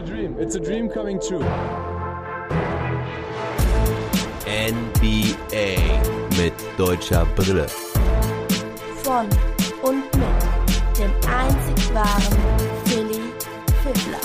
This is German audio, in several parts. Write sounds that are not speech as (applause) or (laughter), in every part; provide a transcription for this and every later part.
a dream. It's a dream coming true. NBA mit deutscher Brille. Von und mit dem einzig wahren Philly Fiddler.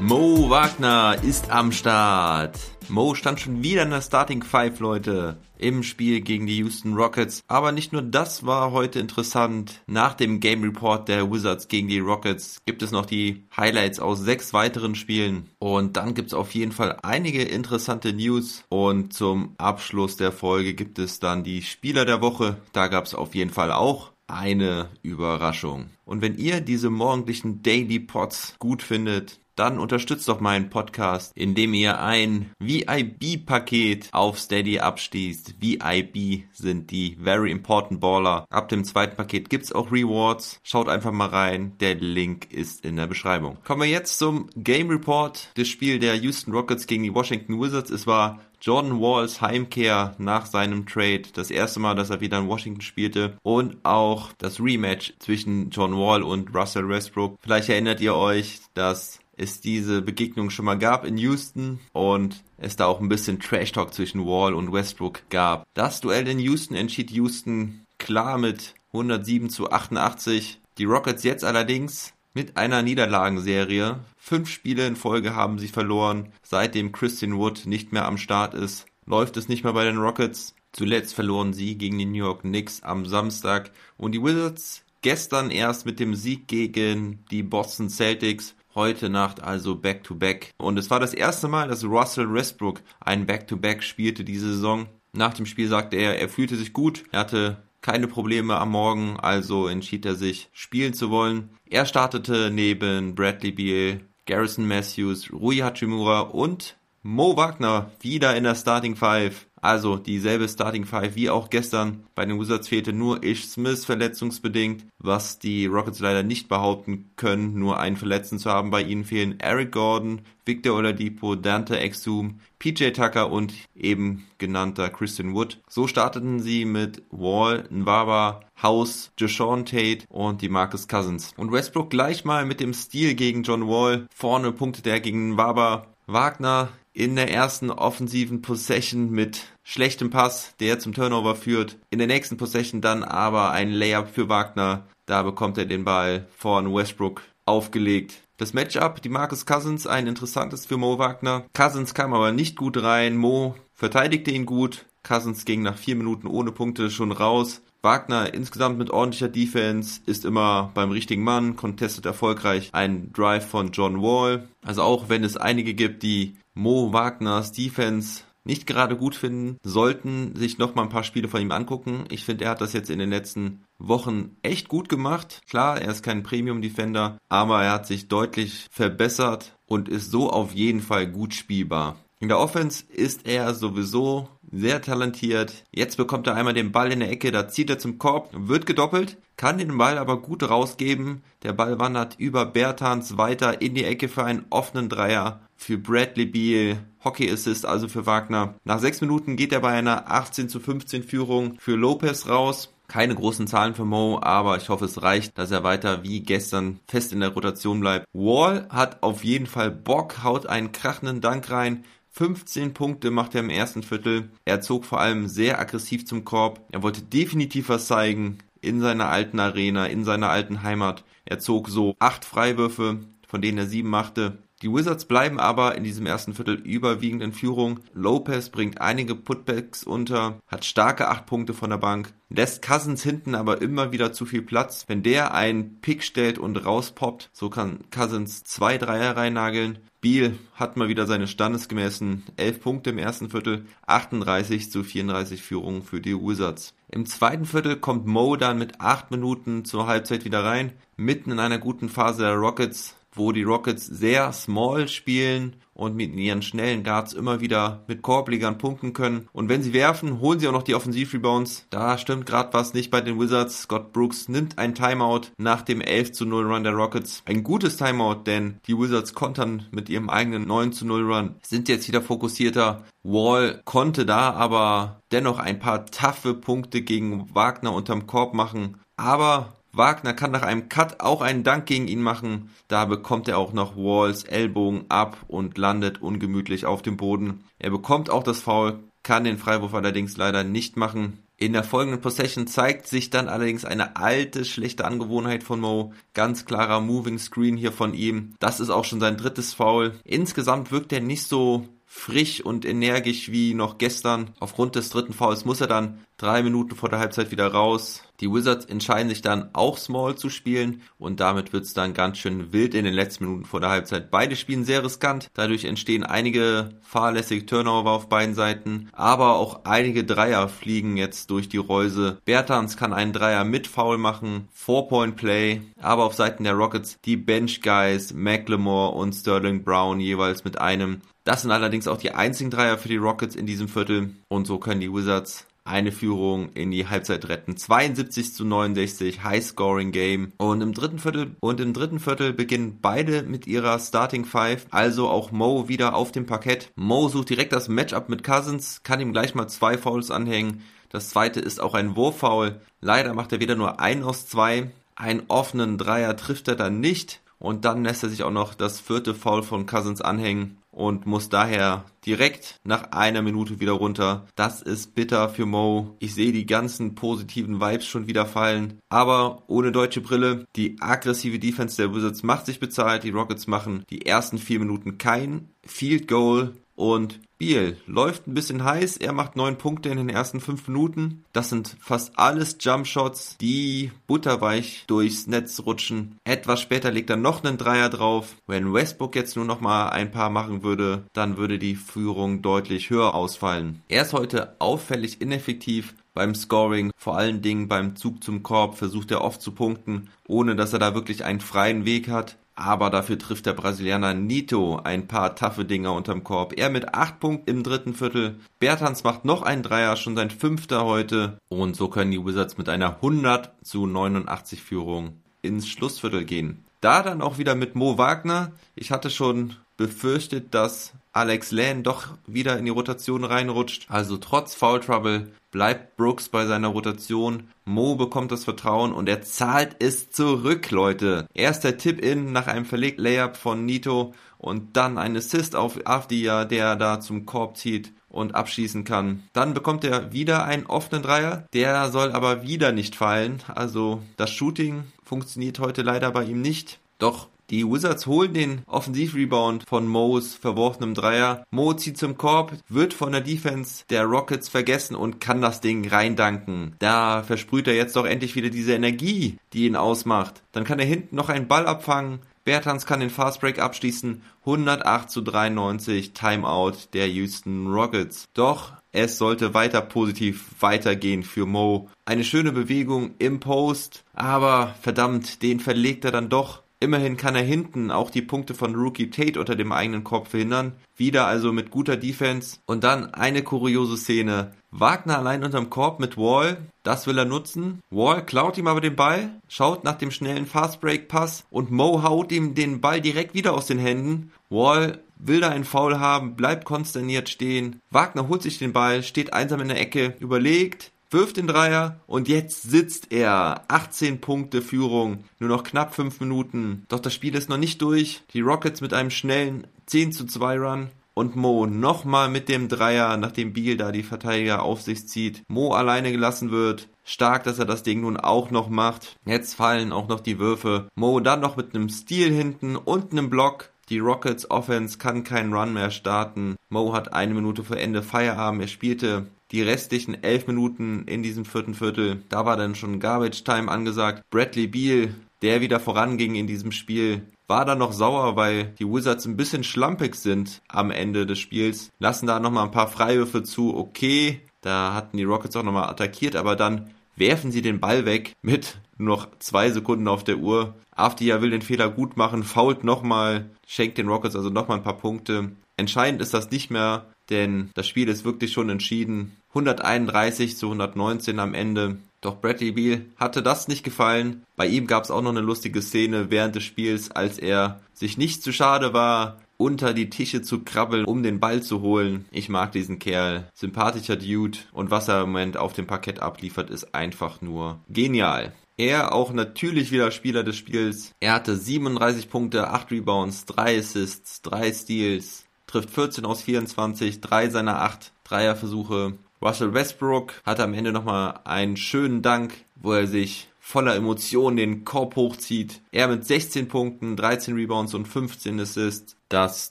Mo Wagner ist am Start. Mo stand schon wieder in der Starting Five, Leute, im Spiel gegen die Houston Rockets. Aber nicht nur das war heute interessant. Nach dem Game Report der Wizards gegen die Rockets gibt es noch die Highlights aus sechs weiteren Spielen. Und dann gibt es auf jeden Fall einige interessante News. Und zum Abschluss der Folge gibt es dann die Spieler der Woche. Da gab es auf jeden Fall auch eine Überraschung. Und wenn ihr diese morgendlichen Daily Pots gut findet, dann unterstützt doch meinen Podcast, indem ihr ein VIB-Paket auf Steady abschließt. VIB sind die Very Important Baller. Ab dem zweiten Paket gibt's auch Rewards. Schaut einfach mal rein. Der Link ist in der Beschreibung. Kommen wir jetzt zum Game Report des Spiels der Houston Rockets gegen die Washington Wizards. Es war Jordan Walls Heimkehr nach seinem Trade. Das erste Mal, dass er wieder in Washington spielte. Und auch das Rematch zwischen John Wall und Russell Westbrook. Vielleicht erinnert ihr euch, dass es diese Begegnung schon mal gab in Houston und es da auch ein bisschen Trash Talk zwischen Wall und Westbrook gab. Das Duell in Houston entschied Houston klar mit 107 zu 88. Die Rockets jetzt allerdings mit einer Niederlagenserie. Fünf Spiele in Folge haben sie verloren, seitdem Christian Wood nicht mehr am Start ist. Läuft es nicht mehr bei den Rockets. Zuletzt verloren sie gegen die New York Knicks am Samstag und die Wizards gestern erst mit dem Sieg gegen die Boston Celtics Heute Nacht also Back-to-Back. -back. Und es war das erste Mal, dass Russell Westbrook ein Back-to-Back -back spielte diese Saison. Nach dem Spiel sagte er, er fühlte sich gut, er hatte keine Probleme am Morgen, also entschied er sich, spielen zu wollen. Er startete neben Bradley Beal, Garrison Matthews, Rui Hachimura und Mo Wagner wieder in der Starting Five. Also dieselbe Starting Five wie auch gestern. Bei den Wizards fehlte nur Ish Smith verletzungsbedingt, was die Rockets leider nicht behaupten können, nur einen Verletzten zu haben. Bei ihnen fehlen Eric Gordon, Victor Oladipo, Dante Exum, PJ Tucker und eben genannter Christian Wood. So starteten sie mit Wall, Nwaba, House, Deshaun Tate und die Marcus Cousins. Und Westbrook gleich mal mit dem Stil gegen John Wall. Vorne punktet er gegen Nwaba. Wagner in der ersten offensiven Possession mit schlechtem Pass, der zum Turnover führt. In der nächsten Possession dann aber ein Layup für Wagner. Da bekommt er den Ball von Westbrook aufgelegt. Das Matchup, die Marcus Cousins, ein interessantes für Mo Wagner. Cousins kam aber nicht gut rein. Mo verteidigte ihn gut. Cousins ging nach vier Minuten ohne Punkte schon raus. Wagner insgesamt mit ordentlicher Defense ist immer beim richtigen Mann, contestet erfolgreich ein Drive von John Wall. Also auch wenn es einige gibt, die Mo Wagners Defense nicht gerade gut finden, sollten sich noch mal ein paar Spiele von ihm angucken. Ich finde, er hat das jetzt in den letzten Wochen echt gut gemacht. Klar, er ist kein Premium Defender, aber er hat sich deutlich verbessert und ist so auf jeden Fall gut spielbar. In der Offense ist er sowieso sehr talentiert. Jetzt bekommt er einmal den Ball in der Ecke, da zieht er zum Korb, wird gedoppelt, kann den Ball aber gut rausgeben. Der Ball wandert über Bertans weiter in die Ecke für einen offenen Dreier für Bradley Beal. Hockey Assist also für Wagner. Nach sechs Minuten geht er bei einer 18 zu 15 Führung für Lopez raus. Keine großen Zahlen für Mo, aber ich hoffe, es reicht, dass er weiter wie gestern fest in der Rotation bleibt. Wall hat auf jeden Fall Bock, haut einen krachenden Dank rein, 15 Punkte macht er im ersten Viertel. Er zog vor allem sehr aggressiv zum Korb. Er wollte definitiv was zeigen in seiner alten Arena, in seiner alten Heimat. Er zog so acht Freiwürfe, von denen er sieben machte. Die Wizards bleiben aber in diesem ersten Viertel überwiegend in Führung. Lopez bringt einige Putbacks unter, hat starke acht Punkte von der Bank, lässt Cousins hinten aber immer wieder zu viel Platz. Wenn der einen Pick stellt und rauspoppt, so kann Cousins zwei Dreier reinnageln. Beal hat mal wieder seine standesgemäßen 11 Punkte im ersten Viertel, 38 zu 34 Führung für die Wizards. Im zweiten Viertel kommt Mo dann mit 8 Minuten zur Halbzeit wieder rein, mitten in einer guten Phase der Rockets wo die Rockets sehr small spielen und mit ihren schnellen Guards immer wieder mit Korblegern punkten können. Und wenn sie werfen, holen sie auch noch die Offensivrebounds. Da stimmt gerade was nicht bei den Wizards. Scott Brooks nimmt ein Timeout nach dem 11 zu 0 Run der Rockets. Ein gutes Timeout, denn die Wizards kontern mit ihrem eigenen 9 zu 0 Run. Sind jetzt wieder fokussierter. Wall konnte da aber dennoch ein paar taffe Punkte gegen Wagner unterm Korb machen. Aber Wagner kann nach einem Cut auch einen Dank gegen ihn machen. Da bekommt er auch noch Walls Ellbogen ab und landet ungemütlich auf dem Boden. Er bekommt auch das Foul, kann den Freiwurf allerdings leider nicht machen. In der folgenden Possession zeigt sich dann allerdings eine alte, schlechte Angewohnheit von Mo. Ganz klarer Moving Screen hier von ihm. Das ist auch schon sein drittes Foul. Insgesamt wirkt er nicht so frisch und energisch wie noch gestern. Aufgrund des dritten Fouls muss er dann drei Minuten vor der Halbzeit wieder raus. Die Wizards entscheiden sich dann auch Small zu spielen und damit wird es dann ganz schön wild in den letzten Minuten vor der Halbzeit. Beide spielen sehr riskant, dadurch entstehen einige fahrlässige Turnover auf beiden Seiten, aber auch einige Dreier fliegen jetzt durch die Reuse. Bertans kann einen Dreier mit Foul machen, Four-Point-Play, aber auf Seiten der Rockets die Bench Guys, McLemore und Sterling Brown jeweils mit einem. Das sind allerdings auch die einzigen Dreier für die Rockets in diesem Viertel und so können die Wizards eine Führung in die Halbzeit retten. 72 zu 69, High Scoring Game. Und im dritten Viertel und im dritten Viertel beginnen beide mit ihrer Starting Five, also auch Mo wieder auf dem Parkett. Mo sucht direkt das Matchup mit Cousins, kann ihm gleich mal zwei Fouls anhängen. Das zweite ist auch ein Wurffoul. Leider macht er wieder nur ein aus zwei. Einen offenen Dreier trifft er dann nicht. Und dann lässt er sich auch noch das vierte Foul von Cousins anhängen und muss daher direkt nach einer Minute wieder runter. Das ist bitter für Mo. Ich sehe die ganzen positiven Vibes schon wieder fallen. Aber ohne deutsche Brille, die aggressive Defense der Wizards macht sich bezahlt. Die Rockets machen die ersten vier Minuten kein Field Goal und Biel läuft ein bisschen heiß. Er macht neun Punkte in den ersten fünf Minuten. Das sind fast alles Jumpshots, die butterweich durchs Netz rutschen. Etwas später legt er noch einen Dreier drauf. Wenn Westbrook jetzt nur noch mal ein paar machen würde, dann würde die Führung deutlich höher ausfallen. Er ist heute auffällig ineffektiv beim Scoring, vor allen Dingen beim Zug zum Korb versucht er oft zu punkten, ohne dass er da wirklich einen freien Weg hat aber dafür trifft der Brasilianer Nito ein paar taffe Dinger unterm Korb. Er mit 8 Punkten im dritten Viertel. Bertans macht noch einen Dreier, schon sein fünfter heute. Und so können die Wizards mit einer 100 zu 89 Führung ins Schlussviertel gehen. Da dann auch wieder mit Mo Wagner. Ich hatte schon befürchtet, dass Alex Lane doch wieder in die Rotation reinrutscht. Also trotz Foul Trouble bleibt Brooks bei seiner Rotation. Mo bekommt das Vertrauen und er zahlt es zurück, Leute. Erst der Tip-In nach einem verlegten Layup von Nito und dann ein Assist auf Avdia, der da zum Korb zieht und abschießen kann. Dann bekommt er wieder einen offenen Dreier. Der soll aber wieder nicht fallen. Also das Shooting funktioniert heute leider bei ihm nicht. Doch die Wizards holen den Offensivrebound von Mo's verworfenem Dreier. Mo zieht zum Korb, wird von der Defense der Rockets vergessen und kann das Ding reindanken. Da versprüht er jetzt doch endlich wieder diese Energie, die ihn ausmacht. Dann kann er hinten noch einen Ball abfangen. Bertans kann den Fastbreak abschließen. 108 zu 93 Timeout der Houston Rockets. Doch es sollte weiter positiv weitergehen für Mo. Eine schöne Bewegung im Post, aber verdammt, den verlegt er dann doch Immerhin kann er hinten auch die Punkte von Rookie Tate unter dem eigenen Korb verhindern. Wieder also mit guter Defense. Und dann eine kuriose Szene. Wagner allein unterm Korb mit Wall. Das will er nutzen. Wall klaut ihm aber den Ball, schaut nach dem schnellen Fastbreak-Pass und Mo haut ihm den Ball direkt wieder aus den Händen. Wall will da einen Foul haben, bleibt konsterniert stehen. Wagner holt sich den Ball, steht einsam in der Ecke, überlegt, wirft den Dreier und jetzt sitzt er. 18 Punkte Führung, nur noch knapp 5 Minuten. Doch das Spiel ist noch nicht durch. Die Rockets mit einem schnellen 10 zu 2 Run. Und Mo nochmal mit dem Dreier, nachdem Beal da die Verteidiger auf sich zieht. Mo alleine gelassen wird. Stark, dass er das Ding nun auch noch macht. Jetzt fallen auch noch die Würfe. Mo dann noch mit einem Stil hinten und einem Block. Die Rockets Offense kann keinen Run mehr starten. Mo hat eine Minute vor Ende Feierabend. Er spielte die restlichen elf Minuten in diesem vierten Viertel. Da war dann schon Garbage Time angesagt. Bradley Beal, der wieder voranging in diesem Spiel, war dann noch sauer, weil die Wizards ein bisschen schlampig sind am Ende des Spiels. Lassen da nochmal ein paar Freiwürfe zu. Okay, da hatten die Rockets auch nochmal attackiert, aber dann werfen sie den Ball weg mit noch zwei Sekunden auf der Uhr. Afdia will den Fehler gut machen, fault nochmal, schenkt den Rockets also nochmal ein paar Punkte. Entscheidend ist das nicht mehr, denn das Spiel ist wirklich schon entschieden. 131 zu 119 am Ende. Doch Bradley Beal hatte das nicht gefallen. Bei ihm gab es auch noch eine lustige Szene während des Spiels, als er sich nicht zu schade war, unter die Tische zu krabbeln, um den Ball zu holen. Ich mag diesen Kerl. Sympathischer Dude. Und was er im Moment auf dem Parkett abliefert, ist einfach nur genial. Er auch natürlich wieder Spieler des Spiels. Er hatte 37 Punkte, 8 Rebounds, 3 Assists, 3 Steals, trifft 14 aus 24, 3 seiner 8 Dreierversuche. Russell Westbrook hatte am Ende nochmal einen schönen Dank, wo er sich voller Emotionen den Korb hochzieht. Er mit 16 Punkten, 13 Rebounds und 15 Assists. Das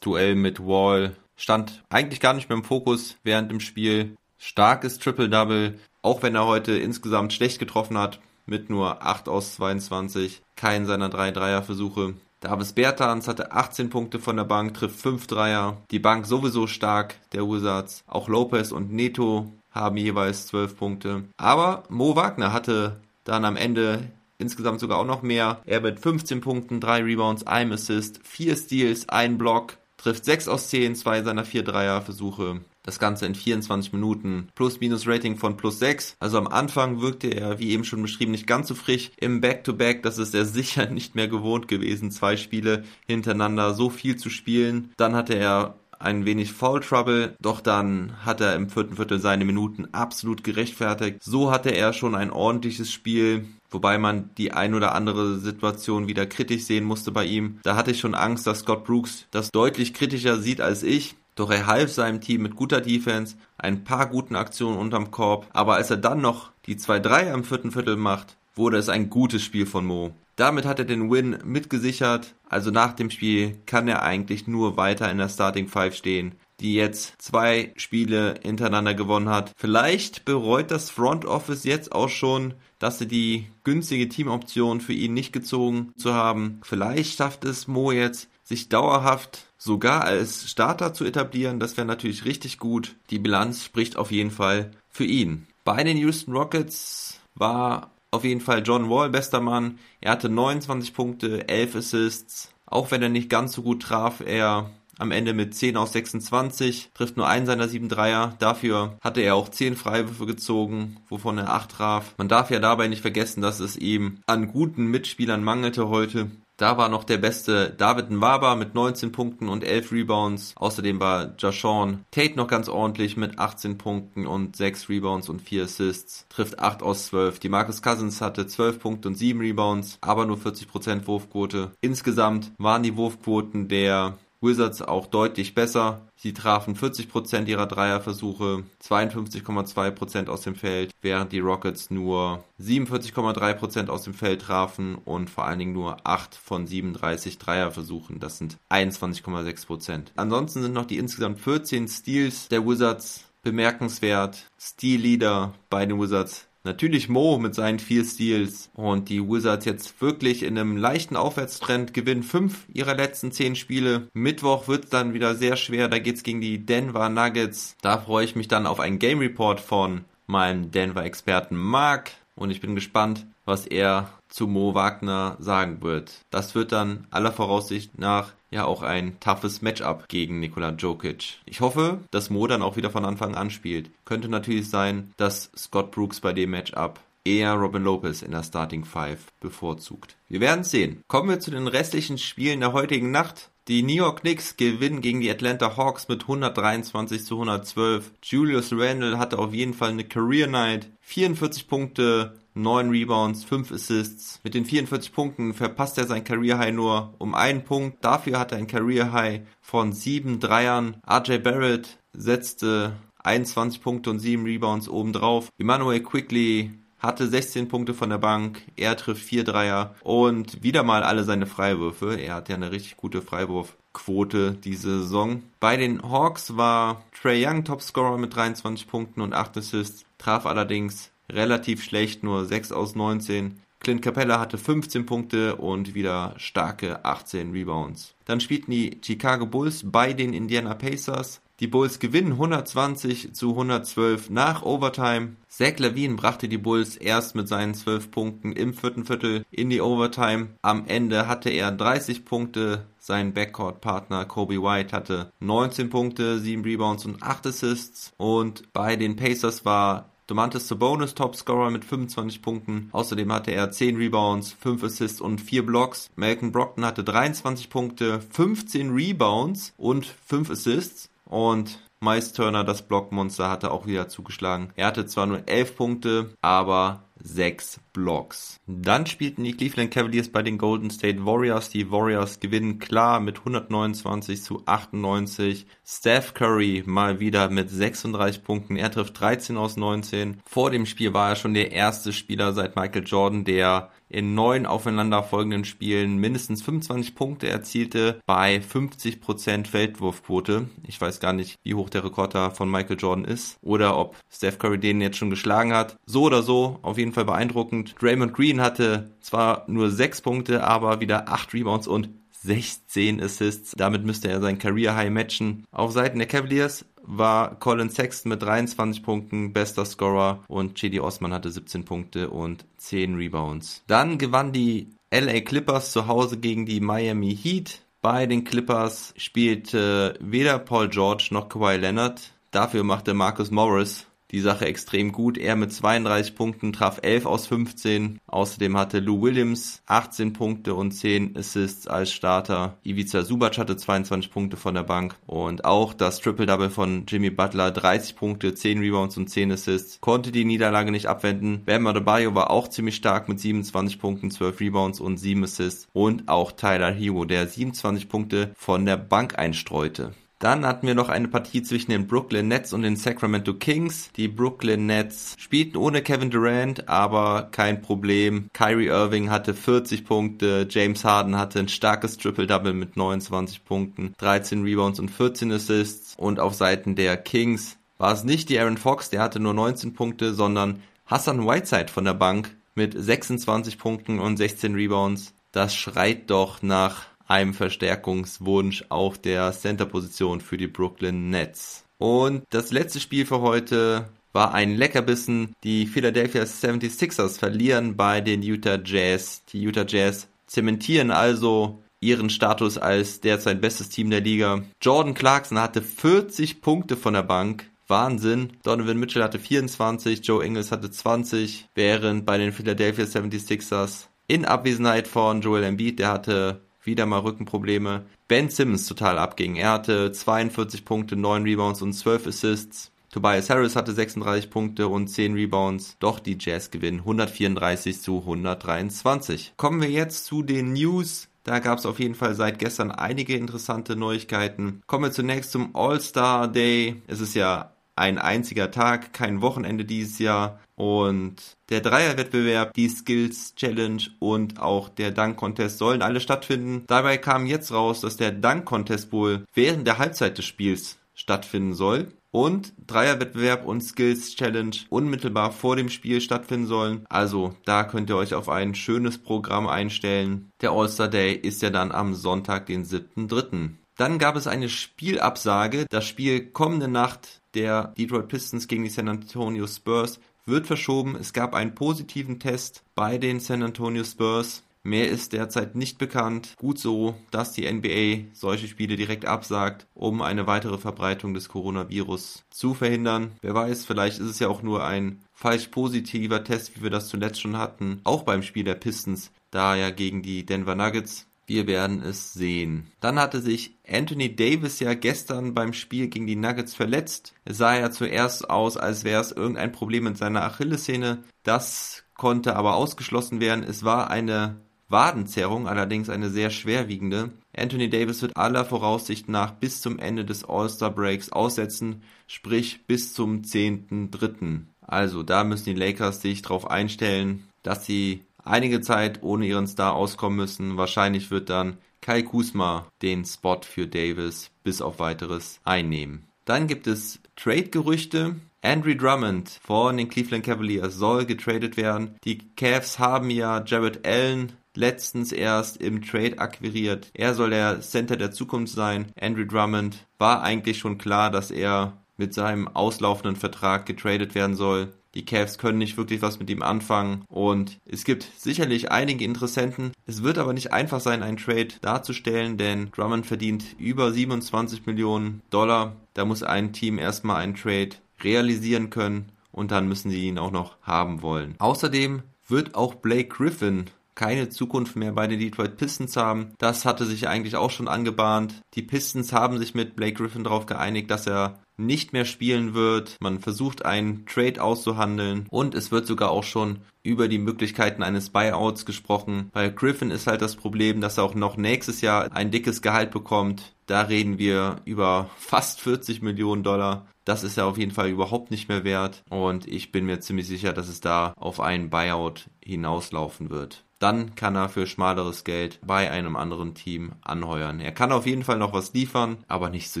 Duell mit Wall stand eigentlich gar nicht mehr im Fokus während dem Spiel. Starkes Triple-Double, auch wenn er heute insgesamt schlecht getroffen hat, mit nur 8 aus 22, keinen seiner drei Dreierversuche. Davis Bertans hatte 18 Punkte von der Bank, trifft 5 Dreier. Die Bank sowieso stark, der Wizards. Auch Lopez und Neto haben jeweils 12 Punkte. Aber Mo Wagner hatte dann am Ende insgesamt sogar auch noch mehr. Er mit 15 Punkten, 3 Rebounds, 1 Assist, 4 Steals, 1 Block, trifft 6 aus 10, 2 seiner 4 Dreierversuche. Das Ganze in 24 Minuten. Plus-Minus-Rating von plus 6. Also am Anfang wirkte er, wie eben schon beschrieben, nicht ganz so frisch. Im Back-to-Back, -Back, das ist er (laughs) sicher nicht mehr gewohnt gewesen, zwei Spiele hintereinander so viel zu spielen. Dann hatte er ein wenig Foul Trouble, doch dann hat er im vierten Viertel seine Minuten absolut gerechtfertigt. So hatte er schon ein ordentliches Spiel, wobei man die ein oder andere Situation wieder kritisch sehen musste bei ihm. Da hatte ich schon Angst, dass Scott Brooks das deutlich kritischer sieht als ich. Doch er half seinem Team mit guter Defense, ein paar guten Aktionen unterm Korb, aber als er dann noch die 2-3 am vierten Viertel macht, wurde es ein gutes Spiel von Mo. Damit hat er den Win mitgesichert. Also nach dem Spiel kann er eigentlich nur weiter in der Starting Five stehen, die jetzt zwei Spiele hintereinander gewonnen hat. Vielleicht bereut das Front Office jetzt auch schon, dass sie die günstige Teamoption für ihn nicht gezogen zu haben. Vielleicht schafft es Mo jetzt, sich dauerhaft sogar als Starter zu etablieren. Das wäre natürlich richtig gut. Die Bilanz spricht auf jeden Fall für ihn. Bei den Houston Rockets war auf jeden Fall John Wall, bester Mann. Er hatte 29 Punkte, 11 Assists. Auch wenn er nicht ganz so gut traf, er am Ende mit 10 aus 26, trifft nur einen seiner sieben Dreier. Dafür hatte er auch 10 Freiwürfe gezogen, wovon er 8 traf. Man darf ja dabei nicht vergessen, dass es ihm an guten Mitspielern mangelte heute. Da war noch der beste David Nwaba mit 19 Punkten und 11 Rebounds. Außerdem war Jashawn Tate noch ganz ordentlich mit 18 Punkten und 6 Rebounds und 4 Assists. Trifft 8 aus 12. Die Marcus Cousins hatte 12 Punkte und 7 Rebounds, aber nur 40% Wurfquote. Insgesamt waren die Wurfquoten der Wizards auch deutlich besser. Sie trafen 40% ihrer Dreierversuche, 52,2% aus dem Feld, während die Rockets nur 47,3% aus dem Feld trafen und vor allen Dingen nur 8 von 37 Dreierversuchen. Das sind 21,6%. Ansonsten sind noch die insgesamt 14 Steals der Wizards bemerkenswert. Steal-Leader bei den Wizards Natürlich Mo mit seinen vier Steals und die Wizards jetzt wirklich in einem leichten Aufwärtstrend gewinnen fünf ihrer letzten zehn Spiele. Mittwoch wird es dann wieder sehr schwer, da geht's gegen die Denver Nuggets. Da freue ich mich dann auf einen Game Report von meinem Denver-Experten Mark und ich bin gespannt, was er zu Mo Wagner sagen wird. Das wird dann aller Voraussicht nach ja auch ein toughes Matchup gegen Nikola Jokic. Ich hoffe, dass Mo dann auch wieder von Anfang an spielt. Könnte natürlich sein, dass Scott Brooks bei dem Matchup eher Robin Lopez in der Starting Five bevorzugt. Wir werden sehen. Kommen wir zu den restlichen Spielen der heutigen Nacht. Die New York Knicks gewinnen gegen die Atlanta Hawks mit 123 zu 112. Julius Randle hatte auf jeden Fall eine Career Night. 44 Punkte, 9 Rebounds, 5 Assists. Mit den 44 Punkten verpasst er sein Career High nur um einen Punkt. Dafür hat er ein Career High von 7 Dreiern. RJ Barrett setzte 21 Punkte und 7 Rebounds obendrauf. Emmanuel Quickly hatte 16 Punkte von der Bank, er trifft 4 Dreier und wieder mal alle seine Freiwürfe. Er hat ja eine richtig gute Freiwurfquote diese Saison. Bei den Hawks war Trey Young Topscorer mit 23 Punkten und 8 Assists, traf allerdings relativ schlecht, nur 6 aus 19. Clint Capella hatte 15 Punkte und wieder starke 18 Rebounds. Dann spielten die Chicago Bulls bei den Indiana Pacers. Die Bulls gewinnen 120 zu 112 nach Overtime. Zach Levine brachte die Bulls erst mit seinen 12 Punkten im vierten Viertel in die Overtime. Am Ende hatte er 30 Punkte. Sein Backcourt-Partner Kobe White hatte 19 Punkte, 7 Rebounds und 8 Assists. Und bei den Pacers war Domantas Sabonis Topscorer mit 25 Punkten. Außerdem hatte er 10 Rebounds, 5 Assists und 4 Blocks. Malcolm Brockton hatte 23 Punkte, 15 Rebounds und 5 Assists. Und Miles Turner, das Blockmonster, hatte auch wieder zugeschlagen. Er hatte zwar nur 11 Punkte, aber sechs Blocks. Dann spielten die Cleveland Cavaliers bei den Golden State Warriors. Die Warriors gewinnen klar mit 129 zu 98. Steph Curry mal wieder mit 36 Punkten. Er trifft 13 aus 19. Vor dem Spiel war er schon der erste Spieler seit Michael Jordan, der in neun aufeinanderfolgenden Spielen mindestens 25 Punkte erzielte bei 50% Feldwurfquote. Ich weiß gar nicht, wie hoch der Rekord da von Michael Jordan ist oder ob Steph Curry den jetzt schon geschlagen hat. So oder so, auf jeden Fall beeindruckend. Draymond Green hatte zwar nur sechs Punkte, aber wieder acht Rebounds und 16 Assists. Damit müsste er sein Career High matchen. Auf Seiten der Cavaliers war Colin Sexton mit 23 Punkten bester Scorer und Chedi Osman hatte 17 Punkte und 10 Rebounds. Dann gewann die LA Clippers zu Hause gegen die Miami Heat. Bei den Clippers spielte weder Paul George noch Kawhi Leonard. Dafür machte Marcus Morris die Sache extrem gut. Er mit 32 Punkten traf 11 aus 15. Außerdem hatte Lou Williams 18 Punkte und 10 Assists als Starter. Ivica Subac hatte 22 Punkte von der Bank. Und auch das Triple-Double von Jimmy Butler, 30 Punkte, 10 Rebounds und 10 Assists, konnte die Niederlage nicht abwenden. Bam Adebayo war auch ziemlich stark mit 27 Punkten, 12 Rebounds und 7 Assists. Und auch Tyler Hero, der 27 Punkte von der Bank einstreute. Dann hatten wir noch eine Partie zwischen den Brooklyn Nets und den Sacramento Kings. Die Brooklyn Nets spielten ohne Kevin Durant, aber kein Problem. Kyrie Irving hatte 40 Punkte, James Harden hatte ein starkes Triple-Double mit 29 Punkten, 13 Rebounds und 14 Assists. Und auf Seiten der Kings war es nicht die Aaron Fox, der hatte nur 19 Punkte, sondern Hassan Whiteside von der Bank mit 26 Punkten und 16 Rebounds. Das schreit doch nach einem Verstärkungswunsch auf der Center-Position für die Brooklyn Nets. Und das letzte Spiel für heute war ein Leckerbissen. Die Philadelphia 76ers verlieren bei den Utah Jazz. Die Utah Jazz zementieren also ihren Status als derzeit bestes Team der Liga. Jordan Clarkson hatte 40 Punkte von der Bank. Wahnsinn. Donovan Mitchell hatte 24, Joe Ingles hatte 20, während bei den Philadelphia 76ers in Abwesenheit von Joel Embiid, der hatte wieder mal Rückenprobleme. Ben Simmons total abging. Er hatte 42 Punkte, 9 Rebounds und 12 Assists. Tobias Harris hatte 36 Punkte und 10 Rebounds. Doch die Jazz gewinnen 134 zu 123. Kommen wir jetzt zu den News. Da gab es auf jeden Fall seit gestern einige interessante Neuigkeiten. Kommen wir zunächst zum All-Star Day. Es ist ja ein einziger Tag, kein Wochenende dieses Jahr. Und der Dreierwettbewerb, die Skills Challenge und auch der Dunk Contest sollen alle stattfinden. Dabei kam jetzt raus, dass der Dunk Contest wohl während der Halbzeit des Spiels stattfinden soll und Dreierwettbewerb und Skills Challenge unmittelbar vor dem Spiel stattfinden sollen. Also da könnt ihr euch auf ein schönes Programm einstellen. Der All-Star Day ist ja dann am Sonntag, den 7.3. Dann gab es eine Spielabsage. Das Spiel kommende Nacht der Detroit Pistons gegen die San Antonio Spurs wird verschoben. Es gab einen positiven Test bei den San Antonio Spurs. Mehr ist derzeit nicht bekannt. Gut so, dass die NBA solche Spiele direkt absagt, um eine weitere Verbreitung des Coronavirus zu verhindern. Wer weiß, vielleicht ist es ja auch nur ein falsch positiver Test, wie wir das zuletzt schon hatten. Auch beim Spiel der Pistons, da ja gegen die Denver Nuggets. Wir werden es sehen. Dann hatte sich Anthony Davis ja gestern beim Spiel gegen die Nuggets verletzt. Es sah ja zuerst aus, als wäre es irgendein Problem mit seiner Achillessehne. Das konnte aber ausgeschlossen werden. Es war eine Wadenzerrung, allerdings eine sehr schwerwiegende. Anthony Davis wird aller Voraussicht nach bis zum Ende des All-Star Breaks aussetzen, sprich bis zum 10.3. Also da müssen die Lakers sich darauf einstellen, dass sie einige Zeit ohne ihren Star auskommen müssen. Wahrscheinlich wird dann Kai Kusma den Spot für Davis bis auf weiteres einnehmen. Dann gibt es Trade-Gerüchte. Andrew Drummond von den Cleveland Cavaliers soll getradet werden. Die Cavs haben ja Jared Allen letztens erst im Trade akquiriert. Er soll der Center der Zukunft sein. Andrew Drummond war eigentlich schon klar, dass er mit seinem auslaufenden Vertrag getradet werden soll. Die Cavs können nicht wirklich was mit ihm anfangen und es gibt sicherlich einige Interessenten. Es wird aber nicht einfach sein, einen Trade darzustellen, denn Drummond verdient über 27 Millionen Dollar. Da muss ein Team erstmal einen Trade realisieren können und dann müssen sie ihn auch noch haben wollen. Außerdem wird auch Blake Griffin keine Zukunft mehr bei den Detroit Pistons haben. Das hatte sich eigentlich auch schon angebahnt. Die Pistons haben sich mit Blake Griffin darauf geeinigt, dass er nicht mehr spielen wird. Man versucht einen Trade auszuhandeln und es wird sogar auch schon über die Möglichkeiten eines Buyouts gesprochen. Bei Griffin ist halt das Problem, dass er auch noch nächstes Jahr ein dickes Gehalt bekommt. Da reden wir über fast 40 Millionen Dollar. Das ist ja auf jeden Fall überhaupt nicht mehr wert und ich bin mir ziemlich sicher, dass es da auf einen Buyout hinauslaufen wird. Dann kann er für schmaleres Geld bei einem anderen Team anheuern. Er kann auf jeden Fall noch was liefern, aber nicht zu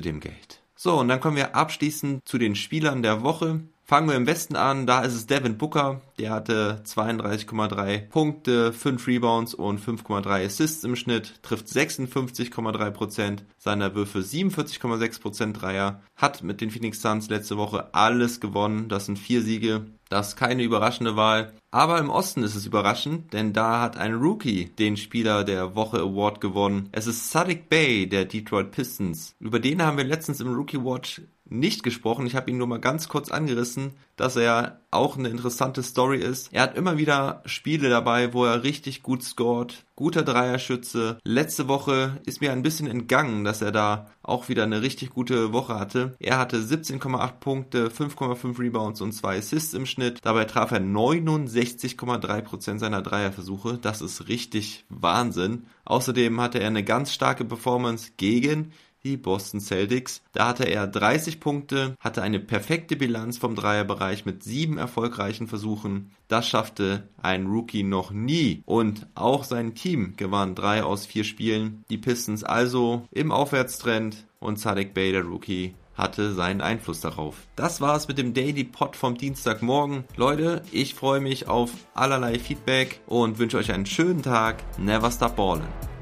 dem Geld. So, und dann kommen wir abschließend zu den Spielern der Woche. Fangen wir im Westen an, da ist es Devin Booker, der hatte 32,3 Punkte, 5 Rebounds und 5,3 Assists im Schnitt, trifft 56,3% seiner Würfe, 47,6% Dreier, hat mit den Phoenix Suns letzte Woche alles gewonnen, das sind vier Siege, das ist keine überraschende Wahl. Aber im Osten ist es überraschend, denn da hat ein Rookie den Spieler der Woche Award gewonnen. Es ist Sadiq Bay der Detroit Pistons. Über den haben wir letztens im Rookie Watch nicht gesprochen. Ich habe ihn nur mal ganz kurz angerissen, dass er auch eine interessante Story ist. Er hat immer wieder Spiele dabei, wo er richtig gut scored. Guter Dreierschütze. Letzte Woche ist mir ein bisschen entgangen, dass er da auch wieder eine richtig gute Woche hatte. Er hatte 17,8 Punkte, 5,5 Rebounds und 2 Assists im Schnitt. Dabei traf er 69,3% seiner Dreierversuche. Das ist richtig Wahnsinn. Außerdem hatte er eine ganz starke Performance gegen die Boston Celtics. Da hatte er 30 Punkte, hatte eine perfekte Bilanz vom Dreierbereich mit sieben erfolgreichen Versuchen. Das schaffte ein Rookie noch nie. Und auch sein Team gewann drei aus vier Spielen. Die Pistons also im Aufwärtstrend und Sadek Bay, der Rookie, hatte seinen Einfluss darauf. Das war es mit dem Daily Pod vom Dienstagmorgen. Leute, ich freue mich auf allerlei Feedback und wünsche euch einen schönen Tag. Never stop ballin'.